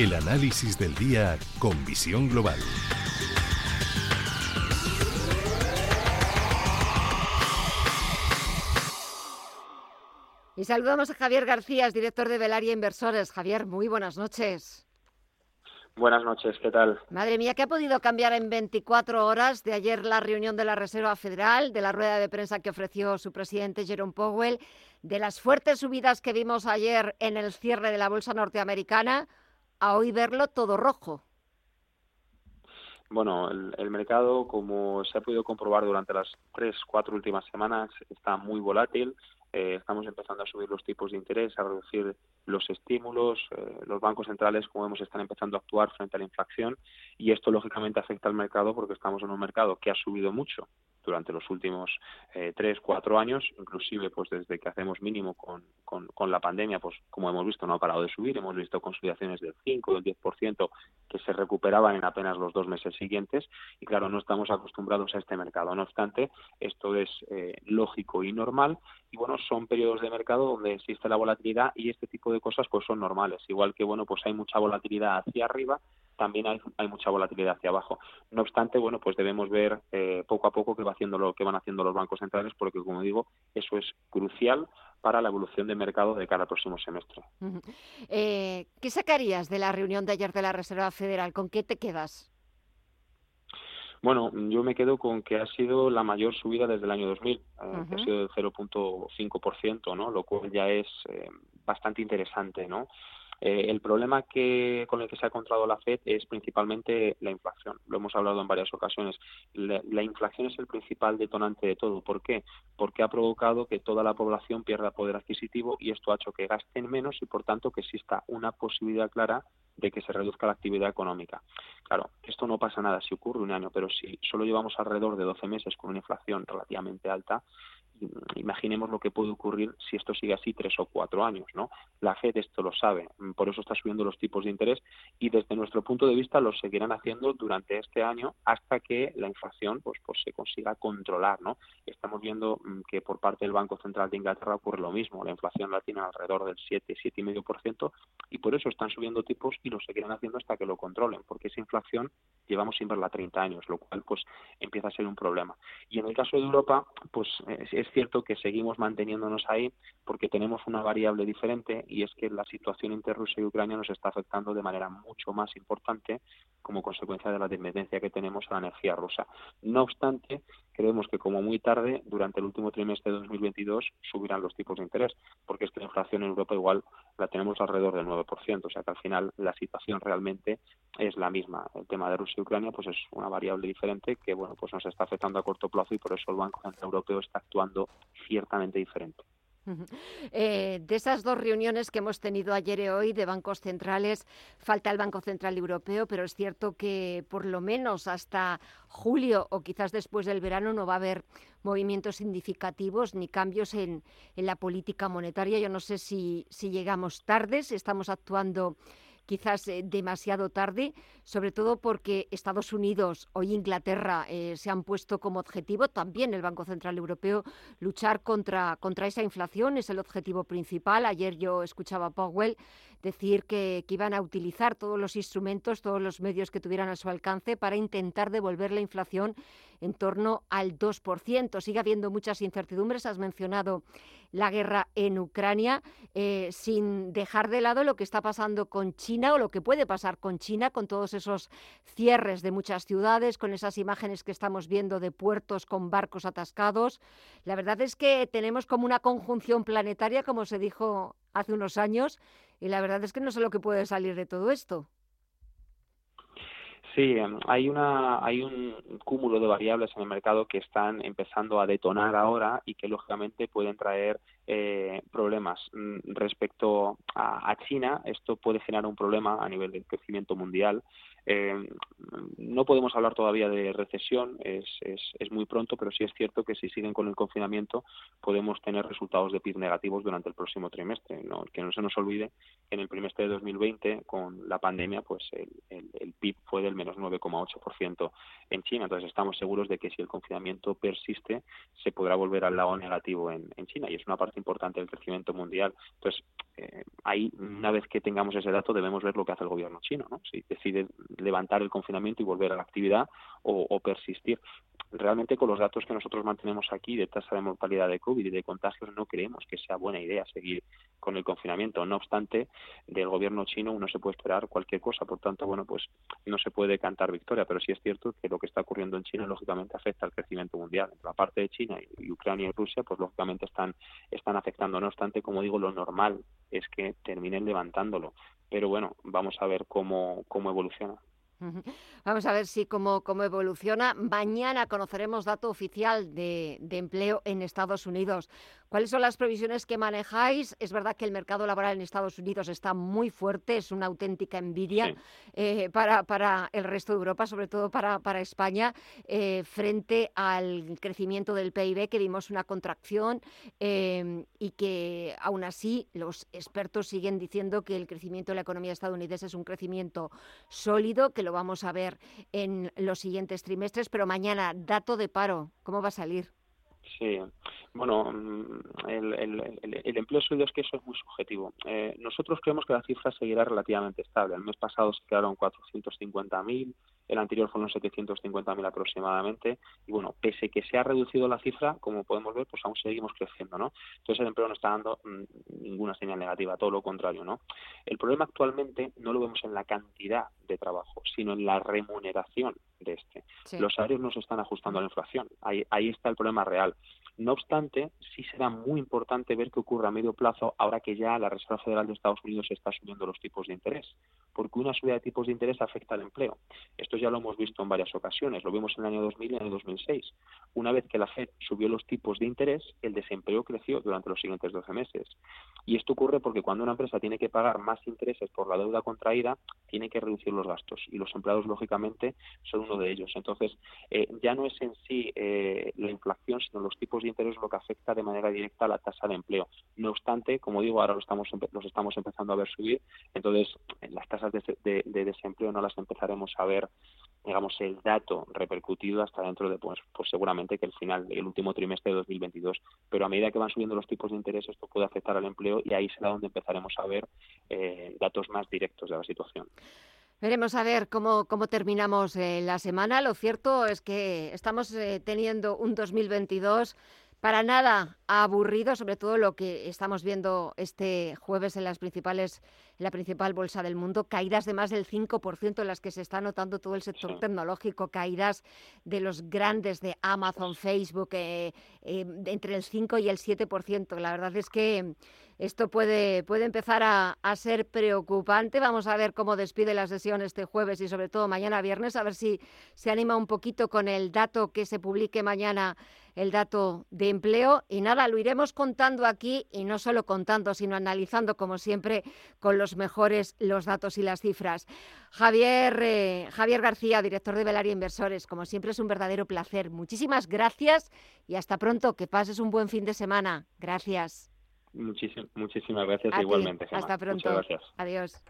El análisis del día con visión global. Y saludamos a Javier García, director de Velaria Inversores. Javier, muy buenas noches. Buenas noches, ¿qué tal? Madre mía, ¿qué ha podido cambiar en 24 horas de ayer la reunión de la Reserva Federal, de la rueda de prensa que ofreció su presidente Jerome Powell, de las fuertes subidas que vimos ayer en el cierre de la bolsa norteamericana, a hoy verlo todo rojo? Bueno, el, mercado, como se ha podido comprobar durante las tres, cuatro últimas semanas, está muy volátil. Eh, estamos empezando a subir los tipos de interés, a reducir los estímulos, eh, los bancos centrales, como vemos, están empezando a actuar frente a la inflación y esto lógicamente afecta al mercado porque estamos en un mercado que ha subido mucho durante los últimos eh, tres, cuatro años, inclusive pues desde que hacemos mínimo con, con, la pandemia, pues como hemos visto no ha parado de subir, hemos visto consolidaciones del 5, del 10% que se recuperaban en apenas los dos meses siguientes. Y claro, no estamos acostumbrados a este mercado. No obstante, esto es eh, lógico y normal. Y bueno, son periodos de mercado donde existe la volatilidad y este tipo de cosas pues son normales, igual que bueno, pues hay mucha volatilidad hacia arriba, también hay, hay mucha volatilidad hacia abajo. No obstante, bueno, pues debemos ver eh, poco a poco qué va haciendo lo que van haciendo los bancos centrales, porque como digo, eso es crucial para la evolución del mercado de cara al próximo semestre. Eh, ¿Qué sacarías de la reunión de ayer de la Reserva Federal? ¿Con qué te quedas? Bueno, yo me quedo con que ha sido la mayor subida desde el año 2000, eh, que ha sido del 0.5%, ¿no? Lo cual ya es bastante interesante, ¿no? Eh, el problema que, con el que se ha encontrado la Fed es principalmente la inflación. Lo hemos hablado en varias ocasiones. La, inflación es el principal detonante de todo. ¿Por qué? Porque ha provocado que toda la población pierda poder adquisitivo y esto ha hecho que gasten menos y, por tanto, que exista una posibilidad clara de que se reduzca la actividad económica. Claro, esto no pasa nada si ocurre un año, pero si solo llevamos alrededor de 12 meses con una inflación relativamente alta, imaginemos lo que puede ocurrir si esto sigue así tres o cuatro años, ¿no? La Fed esto lo sabe, por eso está subiendo los tipos de interés y desde nuestro punto de vista lo seguirán haciendo durante este año hasta que la inflación pues pues se consiga controlar, ¿no? Estamos viendo mm, que por parte del Banco Central de Inglaterra ocurre lo mismo, la inflación la tiene alrededor del 7, siete y medio por ciento y por eso están subiendo tipos y lo seguirán haciendo hasta que lo controlen, porque esa inflación llevamos sin verla 30 años, lo cual pues empieza a ser un problema. Y en el caso de Europa, pues es cierto que seguimos manteniéndonos ahí porque tenemos una variable diferente y es que la situación entre Rusia y Ucrania nos está afectando de manera mucho más importante como consecuencia de la dependencia que tenemos a la energía rusa. No obstante, creemos que como muy tarde, durante el último trimestre de 2022, subirán los tipos de interés, porque es que la inflación en Europa igual la tenemos alrededor del 9%, o sea que al final la situación realmente es la misma. El tema de Rusia y Ucrania pues es una variable diferente que bueno pues nos está afectando a corto plazo y por eso el Banco Central Europeo está actuando ciertamente diferente. Eh, de esas dos reuniones que hemos tenido ayer y hoy de bancos centrales, falta el Banco Central Europeo, pero es cierto que por lo menos hasta julio o quizás después del verano no va a haber movimientos significativos ni cambios en, la política monetaria. Yo no sé si, si llegamos tarde, si estamos actuando quizás eh, demasiado tarde, sobre todo porque Estados Unidos o Inglaterra eh, se han puesto como objetivo, también el Banco Central Europeo, luchar contra, contra esa inflación, es el objetivo principal. Ayer yo escuchaba a Powell decir que, iban a utilizar todos los instrumentos, todos los medios que tuvieran a su alcance para intentar devolver la inflación en torno al 2%. Sigue habiendo muchas incertidumbres. Has mencionado la guerra en Ucrania, eh, sin dejar de lado lo que está pasando con China o lo que puede pasar con China, con todos esos cierres de muchas ciudades, con esas imágenes que estamos viendo de puertos con barcos atascados. La verdad es que tenemos como una conjunción planetaria, como se dijo hace unos años, y la verdad es que no sé lo que puede salir de todo esto. Sí, em, hay una hay un cúmulo de variables en el mercado que están empezando a detonar ahora y que lógicamente pueden traer eh, problemas mm, respecto a, China. Esto puede generar un problema a nivel del crecimiento mundial. Eh, no podemos hablar todavía de recesión, es, es, es, muy pronto, pero sí es cierto que si siguen con el confinamiento podemos tener resultados de PIB negativos durante el próximo trimestre. Que no se nos olvide que en el trimestre de 2020, con la pandemia, pues el, el, PIB fue del menos 9,8% en China. Entonces estamos seguros de que si el confinamiento persiste, se podrá volver al lado negativo en, en China. Y es una parte importante del crecimiento mundial. Entonces, eh, ahí, una vez que tengamos ese dato, debemos ver lo que hace el gobierno chino, ¿no? Si decide levantar el confinamiento y volver a la actividad o persistir realmente con los datos que nosotros mantenemos aquí de tasa de mortalidad de COVID y de contagios no creemos que sea buena idea seguir con el confinamiento. No obstante, del gobierno chino uno se puede esperar cualquier cosa, por tanto, bueno, pues no se puede cantar victoria, pero sí es cierto que lo que está ocurriendo en China lógicamente afecta al crecimiento mundial. la parte de China y Ucrania y Rusia, pues lógicamente están afectando. No obstante, como digo, lo normal es que terminen levantándolo. Pero bueno, vamos a ver cómo cómo evoluciona. Vamos a ver si cómo, cómo evoluciona. Mañana conoceremos dato oficial de, empleo en Estados Unidos. ¿Cuáles son las previsiones que manejáis? Es verdad que el mercado laboral en Estados Unidos está muy fuerte, es una auténtica envidia eh, para, para, el resto de Europa, sobre todo para, para España, eh, frente al crecimiento del PIB, que vimos una contracción eh, y que aún así los expertos siguen diciendo que el crecimiento de la economía estadounidense es un crecimiento sólido, que lo vamos a ver en los siguientes trimestres, pero mañana, dato de paro, ¿cómo va a salir? Sí, bueno, mm, el, empleo sólido es que eso es muy subjetivo. Eh, nosotros creemos que la cifra seguirá relativamente estable. El mes pasado se quedaron 450.000, el anterior fueron 750.000 aproximadamente, y bueno, pese que se ha reducido la cifra, como podemos ver, pues aún seguimos creciendo, ¿no? Entonces el empleo no está dando mm, ninguna señal negativa, todo lo contrario, ¿no? El problema actualmente no lo vemos en la cantidad de trabajo, sino en la remuneración de este. Los salarios no se están ajustando a la inflación. Ahí, ahí está el problema real. No obstante, sí será muy importante ver qué ocurre a medio plazo ahora que ya la Reserva Federal de Estados Unidos está subiendo los tipos de interés, porque una subida de tipos de interés afecta al empleo. Esto ya lo hemos visto en varias ocasiones, lo vimos en el año 2000 y en el 2006. Una vez que la Fed subió los tipos de interés, el desempleo creció durante los siguientes 12 meses. Y esto ocurre porque cuando una empresa tiene que pagar más intereses por la deuda contraída, tiene que reducir los gastos y los empleados, lógicamente, son uno de ellos. Entonces, eh, ya no es en sí eh, la inflación, sino los tipos de interés lo que afecta de manera directa a la tasa de empleo. No obstante, como digo, ahora lo estamos, los estamos empezando a ver subir, entonces las tasas de, desempleo no las empezaremos a ver digamos el dato repercutido hasta dentro de pues, pues seguramente que el final el último trimestre de 2022 pero a medida que van subiendo los tipos de interés esto puede afectar al empleo y ahí será donde empezaremos a ver eh, datos más directos de la situación Veremos a ver cómo, cómo terminamos eh, la semana. Lo cierto es que estamos eh, teniendo un 2022 para nada aburrido, sobre todo lo que estamos viendo este jueves en las principales la principal bolsa del mundo, caídas de más del 5% en las que se está notando todo el sector tecnológico, caídas de los grandes de Amazon, Facebook, eh, eh, entre el 5 y el 7%. La verdad es que esto puede, puede empezar a, a, ser preocupante. Vamos a ver cómo despide la sesión este jueves y sobre todo mañana viernes, a ver si se anima un poquito con el dato que se publique mañana, el dato de empleo. Y nada, lo iremos contando aquí y no solo contando, sino analizando como siempre con los mejores los datos y las cifras. Javier, eh, Javier García, director de Velaria Inversores, como siempre es un verdadero placer. Muchísimas gracias y hasta pronto. Que pases un buen fin de semana. Gracias. Muchísimas, muchísimas gracias A igualmente. Gemma. Hasta pronto. Muchas gracias. Adiós.